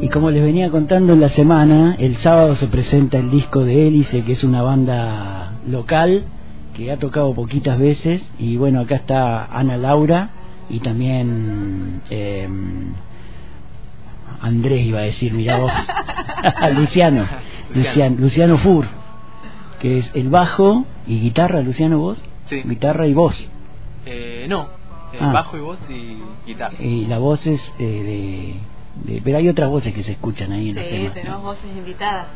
Y como les venía contando en la semana, el sábado se presenta el disco de Hélice, que es una banda local que ha tocado poquitas veces. Y bueno, acá está Ana Laura y también eh, Andrés, iba a decir, mira vos, Luciano, Luciano, Luciano Fur, que es el bajo y guitarra, Luciano, vos. Sí. Guitarra y voz. Eh, no, eh, Ah. bajo y voz y guitarra. Y la voz es eh, de, de- Pero hay otras voces que se escuchan ahí en los Sí, temas. ¿no? tenemos voces invitadas.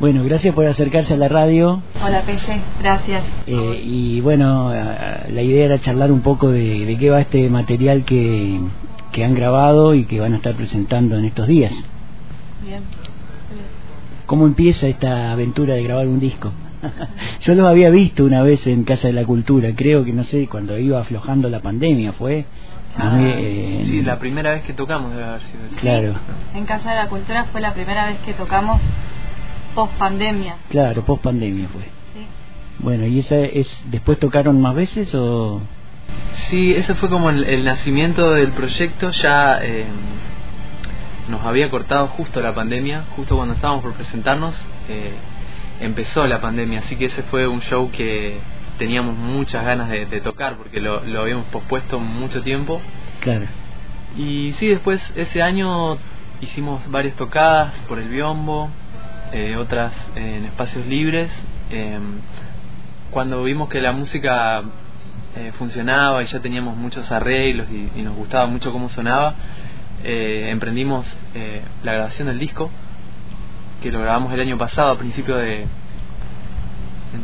Bueno, gracias por acercarse a la radio. Hola, Pelle, gracias. eh, y bueno, la idea era charlar un poco de, de qué va este material que, que han grabado y que van a estar presentando en estos días. Bien. ¿Cómo empieza esta aventura de grabar un disco? Yo los había visto una vez en Casa de la Cultura, creo que no sé, cuando iba aflojando la pandemia, fue. Ah, Muy, eh, Sí, la primera vez que tocamos debe haber sido. Claro, En Casa de la Cultura fue la primera vez que tocamos post pandemia. claro, post pandemia fue. ¿sí? Bueno, ¿y esa es después tocaron más veces o...? Sí, ese fue como el, el nacimiento del proyecto. Ya eh, nos había cortado justo la pandemia, justo cuando estábamos por presentarnos, eh, empezó la pandemia. Así que ese fue un show que teníamos muchas ganas de, de tocar porque lo, lo habíamos pospuesto mucho tiempo. Claro, Y sí, después ese año hicimos varias tocadas por el biombo, eh, otras en espacios libres. Eh, cuando vimos que la música eh, funcionaba y ya teníamos muchos arreglos y, y nos gustaba mucho cómo sonaba, eh, emprendimos eh, la grabación del disco, que lo grabamos el año pasado, a principio de,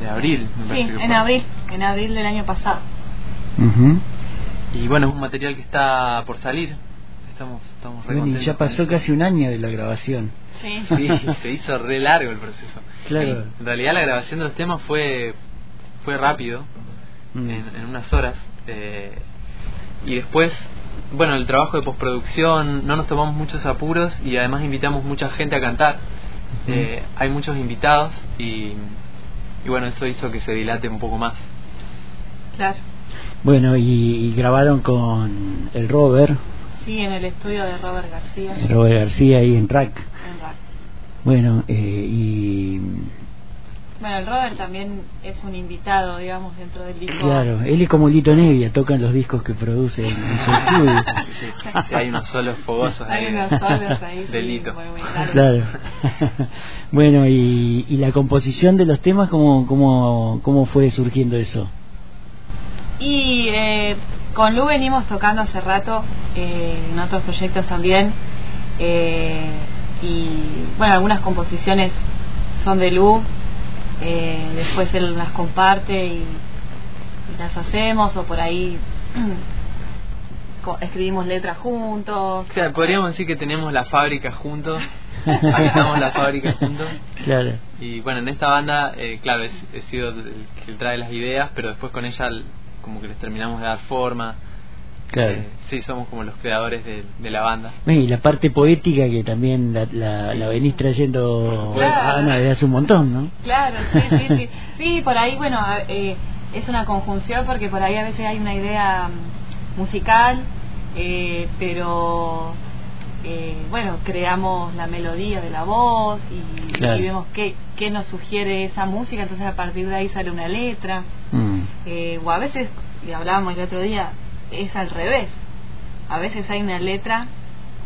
de abril. me Sí, en fue. abril, en abril del año pasado. Ujú. Y bueno, es un material que está por salir. Estamos, estamos re Bueno, y ya pasó casi un año de la grabación. Sí. Sí, se hizo re largo el proceso. Claro. En realidad la grabación de los temas fue fue rápido, Mm. en, en unas horas. eh, y después, bueno, el trabajo de postproducción, no nos tomamos muchos apuros y además invitamos mucha gente a cantar. Eh, hay muchos invitados y, y bueno, eso hizo que se dilate un poco más. Claro. Bueno, y, y grabaron con el Robert, Sí, en el estudio de Robert García. el Robert García ahí en Rack. en Rack. Bueno, eh, y Bueno, el Robert también es un invitado, digamos, dentro del disco. claro, él es como Lito Nevia, tocan los discos que produce en, en su estudio. Sí, sí, hay unos solos fogosos ahí. Hay unos solos ahí. sí, muy claros. Claro. bueno, y, y la composición de los temas, ¿cómo, cómo, cómo fue surgiendo eso? Y eh, con Lu venimos tocando hace rato eh, en otros proyectos también. eh, y bueno, algunas composiciones son de Lu. eh, después él las comparte y, y las hacemos o por ahí co- escribimos letras juntos. O sea, podríamos decir que tenemos la fábrica juntos, habitamos la fábrica juntos. Claro. Y bueno, en esta banda, eh, claro, es- he sido el que trae las ideas, pero después con ella como que les terminamos de dar forma. Claro. Eh, sí, somos como los creadores de, de la banda. Y la parte poética que también la, la, la venís trayendo supuesto. Ana desde hace un montón, ¿no? Claro, sí, sí, sí. Sí, por ahí, bueno, a- eh, es una conjunción porque por ahí a veces hay una idea mm, musical, eh, pero eh, bueno, creamos la melodía de la voz y, Claro. y vemos qué, qué nos sugiere esa música, entonces a partir de ahí sale una letra. Mm. Eh, o a veces, y hablábamos el otro día, es al revés. A veces hay una letra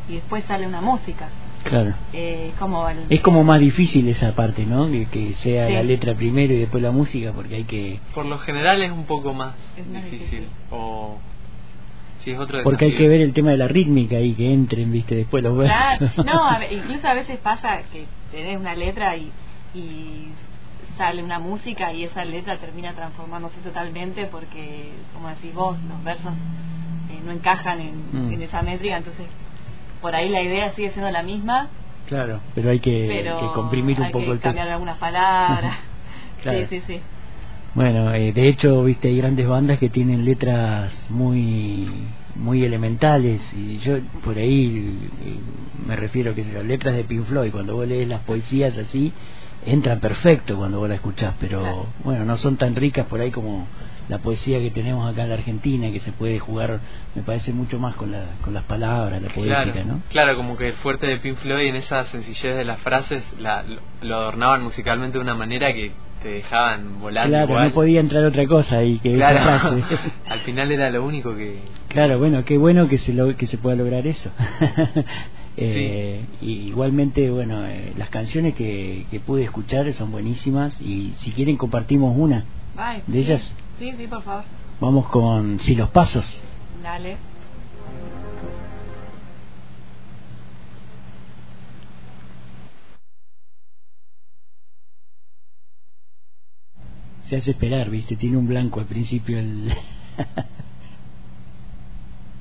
y después sale una música. Claro. Eh, como el- Es como más difícil esa parte, ¿no? Que, que sea Sí. la letra primero y después la música, porque hay que Por lo general es un poco más, Es más difícil. difícil. O sí, es otro porque hay que ver el tema de la rítmica y que entren, viste, después los versos. Claro, no, a incluso a veces pasa que tenés una letra y, y sale una música y esa letra termina transformándose totalmente porque, como decís vos, los versos eh, no encajan en, Mm. en esa métrica, entonces por ahí la idea sigue siendo la misma, Claro, pero hay que, pero que comprimir un hay poco que el cambiar algunas palabras. Claro. Sí, sí, sí. Bueno, eh, de hecho, viste, hay grandes bandas que tienen letras muy muy elementales y yo por ahí eh, me refiero que las letras de Pink Floyd, cuando vos lees las poesías así, entran perfecto cuando vos la escuchás, pero Claro. bueno, no son tan ricas por ahí como la poesía que tenemos acá en la Argentina, que se puede jugar, me parece mucho más con, la, con las palabras, la poética, claro, ¿no? Claro, como que el fuerte de Pink Floyd en esa sencillez de las frases la, lo, adornaban musicalmente de una manera que te dejaban volando. Claro, no podía entrar otra cosa y que claro. esa frase. Al final era lo único que. Claro, bueno, qué bueno que se lo, que se pueda lograr eso. Eh, y igualmente, bueno, eh, las canciones que, que pude escuchar son buenísimas y si quieren compartimos una Ay, de sí. ellas. Sí, sí, por favor. Vamos con Si los pasos. Dale. Se hace esperar, ¿viste? Tiene un blanco al principio el...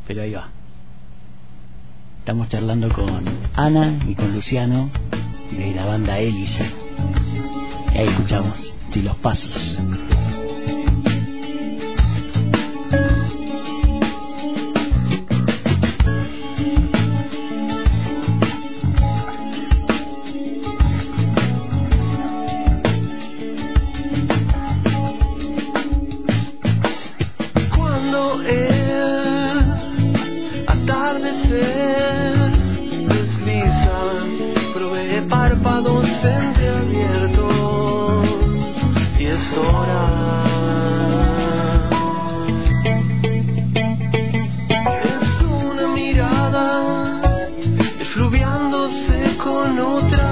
Pero ahí va. Estamos charlando con Ana y con Luciano de la banda Hélice. Y ahí escuchamos Si los pasos. Con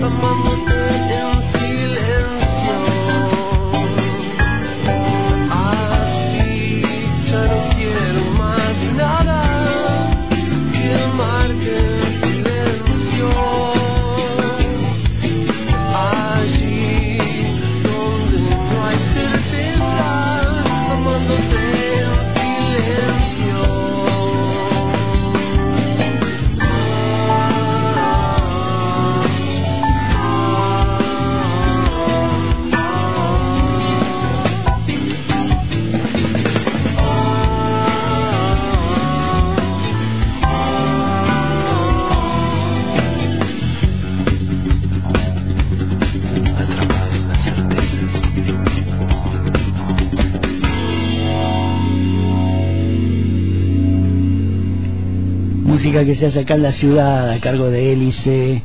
the moment. Música que se hace acá en la ciudad a cargo de Hélice,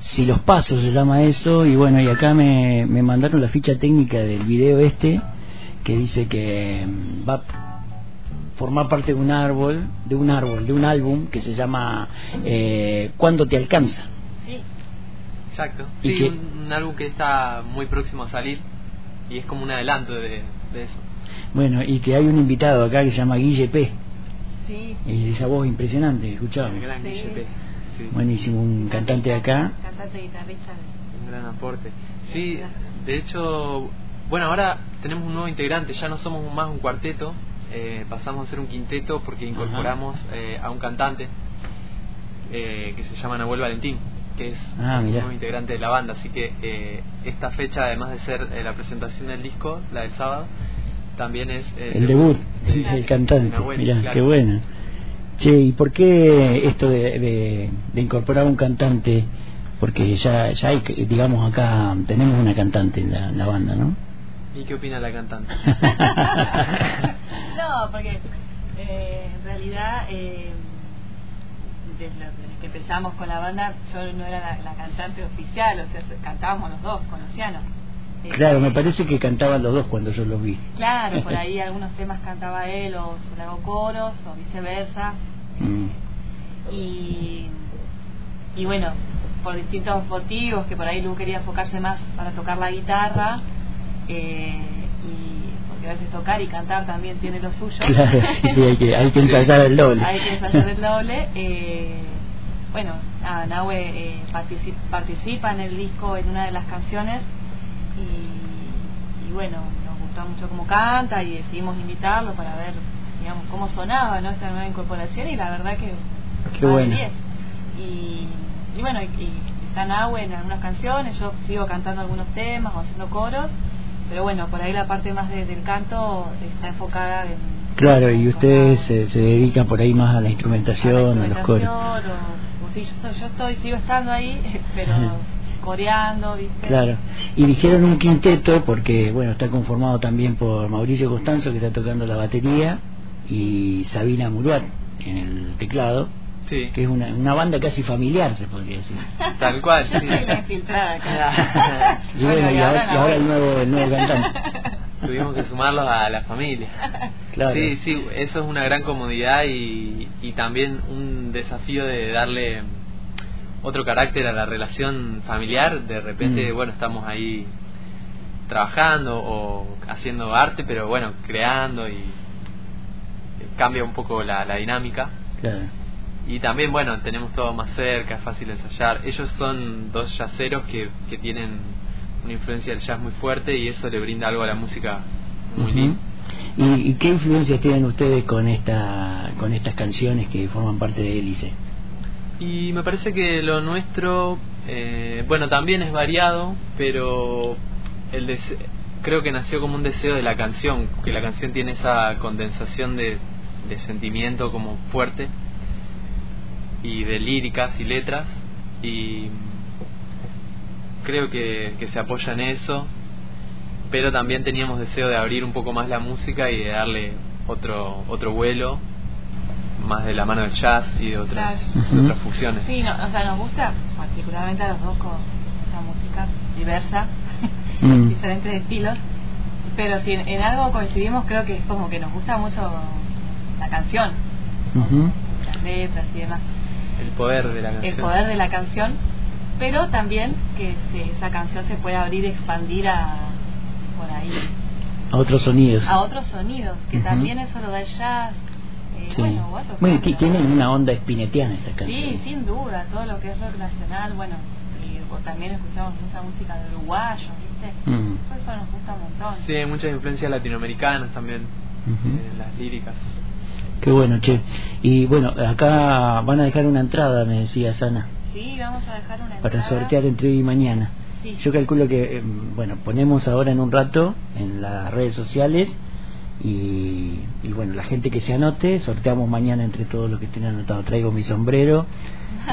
Si los Pasos se llama eso, y bueno, y acá me, me mandaron la ficha técnica del video este, que dice que mm, va a formar parte de un árbol, de un árbol, de un álbum que se llama eh, ¿Cuándo te alcanza? Sí. Exacto. ¿Y Sí, qué? un, un álbum que está muy próximo a salir y es como un adelanto de, de eso. Bueno, y que hay un invitado acá que se llama Guille P. Sí. Y esa voz impresionante, escuchaba. Sí. Buenísimo, un cantante de acá. Cantante guitarrista. Un gran aporte. Sí, de hecho, bueno, ahora tenemos un nuevo integrante, ya no somos más un cuarteto, eh, pasamos a ser un quinteto porque incorporamos eh, a un cantante eh, que se llama Nahuel Valentín, que es Ah, un nuevo integrante de la banda, así que eh, esta fecha, además de ser eh, la presentación del disco, la del sábado, también es eh, El debut de- del cantante. de Nahuel, Mirá, claro. qué bueno. Che, ¿y por qué esto de, de, de incorporar un cantante? Porque ya, ya hay, digamos, acá tenemos una cantante en la, en la banda, ¿no? ¿Y qué opina la cantante? No, porque eh, en realidad eh, desde, que empezamos con la banda yo no era la, la cantante oficial, o sea, cantábamos los dos con Luciano. Claro, me parece que cantaban los dos cuando yo los vi. Claro, por ahí algunos temas cantaba él o yo le hago coros o viceversa. Mm. Y, y bueno, por distintos motivos, que por ahí Lu quería enfocarse más para tocar la guitarra, eh, y porque a veces tocar y cantar también tiene lo suyo. Claro, sí, hay que, hay que ensayar el doble. Hay que ensayar el doble. eh, bueno, nada, Nahue eh, partici- participa en el disco en una de las canciones y, y bueno, nos gustó mucho cómo canta y decidimos invitarlo para ver, digamos, cómo sonaba ¿no? esta nueva incorporación y la verdad que Qué bueno. 10. Y, y bueno, y, y está Nahue en algunas canciones, yo sigo cantando algunos temas o haciendo coros, pero bueno, por ahí la parte más de- del canto está enfocada en... Claro, y ustedes se, se dedican por ahí más a la instrumentación, a los coros. O, o sí, yo yo estoy, sigo estando ahí, pero coreando, ¿viste? Claro, y dijeron un quinteto porque, bueno, está conformado también por Mauricio Costanzo, que está tocando la batería, y Sabina Muruat en el teclado, Sí, que es una, una banda casi familiar, se podría decir. tal cual. Sí. Y bueno, y ahora, y ahora el nuevo, el nuevo cantante. Tuvimos que sumarlos a la familia. Claro. Sí, sí, eso es una gran comodidad y, y también un desafío de darle otro carácter a la relación familiar. De repente, Mm. bueno, estamos ahí trabajando o haciendo arte, pero bueno, creando y cambia un poco la, la dinámica. Claro. Y también, bueno, tenemos todo más cerca, es fácil ensayar. Ellos son dos jazzeros que, que tienen una influencia del jazz muy fuerte y eso le brinda algo a la música muy lindo. ¿Y, y qué influencias tienen ustedes con esta con estas canciones que forman parte de Hélice? Y me parece que lo nuestro, eh, bueno, también es variado, pero el creo que nació como un deseo de la canción, que la canción tiene esa condensación de, de sentimiento como fuerte y de líricas y letras y creo que, que se apoya en eso, pero también teníamos deseo de abrir un poco más la música y de darle otro otro vuelo más de la mano del jazz y de otras, Claro. de otras fusiones. Sí, no, o sea, nos gusta particularmente a los dos con esa música diversa, Mm. diferentes estilos, pero si en, en algo coincidimos creo que es como que nos gusta mucho la canción, Ujú. las letras y demás, El poder de la canción. el poder de la canción, pero también que se- esa canción se pueda abrir y expandir a por ahí A otros sonidos. a otros sonidos, que también eso lo da el jazz, Sí. bueno, Bueno, tienen una onda espinetiana estas Sí, canciones. sin duda, todo lo que es rock nacional, bueno, y o también escuchamos mucha música de uruguayos, ¿viste? Mm. Todo eso nos gusta un montón. Sí, hay muchas influencias latinoamericanas también Ujú. en las líricas. Qué bueno, che. Y bueno, acá van a dejar una entrada, me decía Sana, Sí, vamos a dejar una para entrada. sortear entre hoy y mañana. Sí. Yo calculo que, eh, bueno, ponemos ahora en un rato en las redes sociales y, y bueno, la gente que se anote, sorteamos mañana entre todos los que estén anotados. Traigo mi sombrero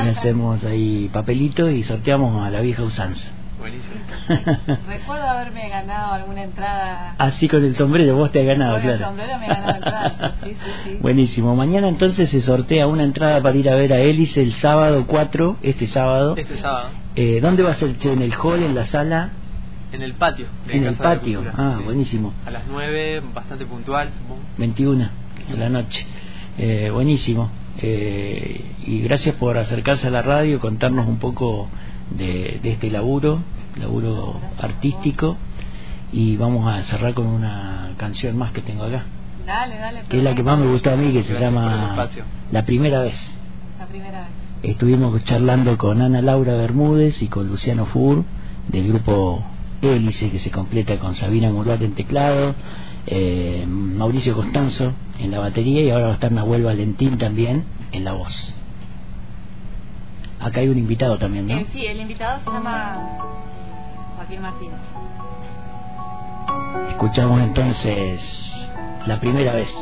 y hacemos ahí papelito y sorteamos a la vieja usanza. Buenísimo. Recuerdo haberme ganado alguna entrada. Así con el sombrero, vos te has ganado, Con claro. el sombrero me he ganado entradas. Sí, sí, sí. Buenísimo. Mañana entonces se sortea una entrada para ir a ver a Hélice el sábado 4, este sábado. Este sábado, Eh, ¿Dónde va a ser? che? ¿En el hall, en la sala? En el patio. En el patio. Ah, buenísimo. A las 9, bastante puntual, supongo. 21 de la noche. Eh, buenísimo. Eh, y gracias por acercarse a la radio, contarnos un poco de, de este laburo, laburo artístico. Y vamos a cerrar con una canción más que tengo acá, Dale, dale. que es la que más me gustó a mí, que se llama. La Primera Vez. La primera vez. Estuvimos charlando con Ana Laura Bermúdez y con Luciano Fur del grupo Hélice que se completa con Sabina Murat en teclado, eh, Mauricio Costanzo en la batería y ahora va a estar Nahuel Valentín también en la voz. Acá hay un invitado también, ¿no? Eh, sí, el invitado se llama Joaquín Martínez. Escuchamos entonces la primera vez.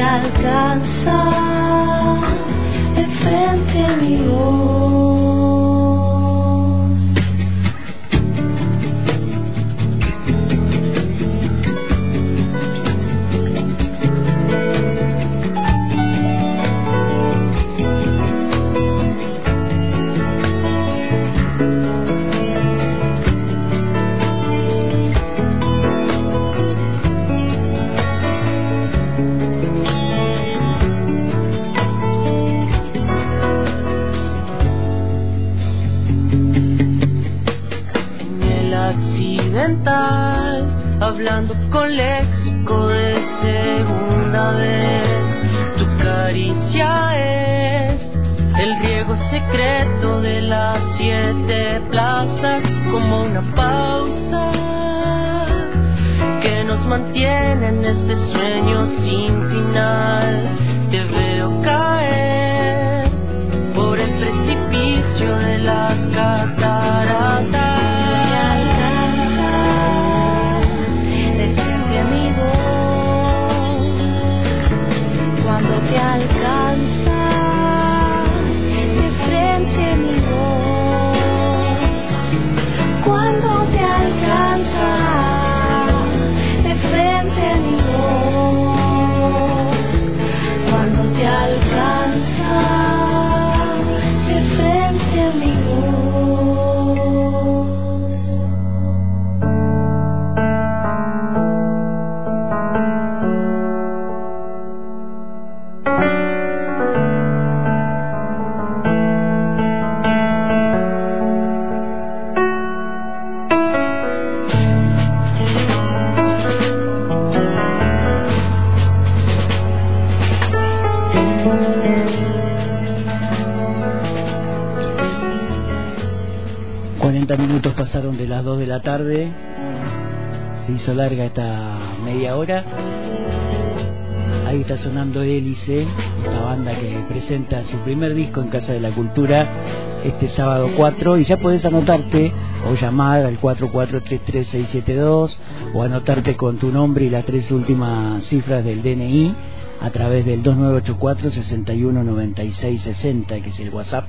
Cuando te alcanza de frente mi accidental, hablando con léxico de segunda vez. Tu caricia es el riego secreto de las siete plazas, como una pausa que nos mantiene en este sueño sin final. Te veo caer por el precipicio de las cataratas. Las 2 de la tarde. Se hizo larga esta media hora. Ahí está sonando Hélice, esta banda que presenta su primer disco en Casa de la Cultura este sábado 4 y ya puedes anotarte o llamar al 4433672 o anotarte con tu nombre y las tres últimas cifras del DNI a través del 2984 619660 que es el WhatsApp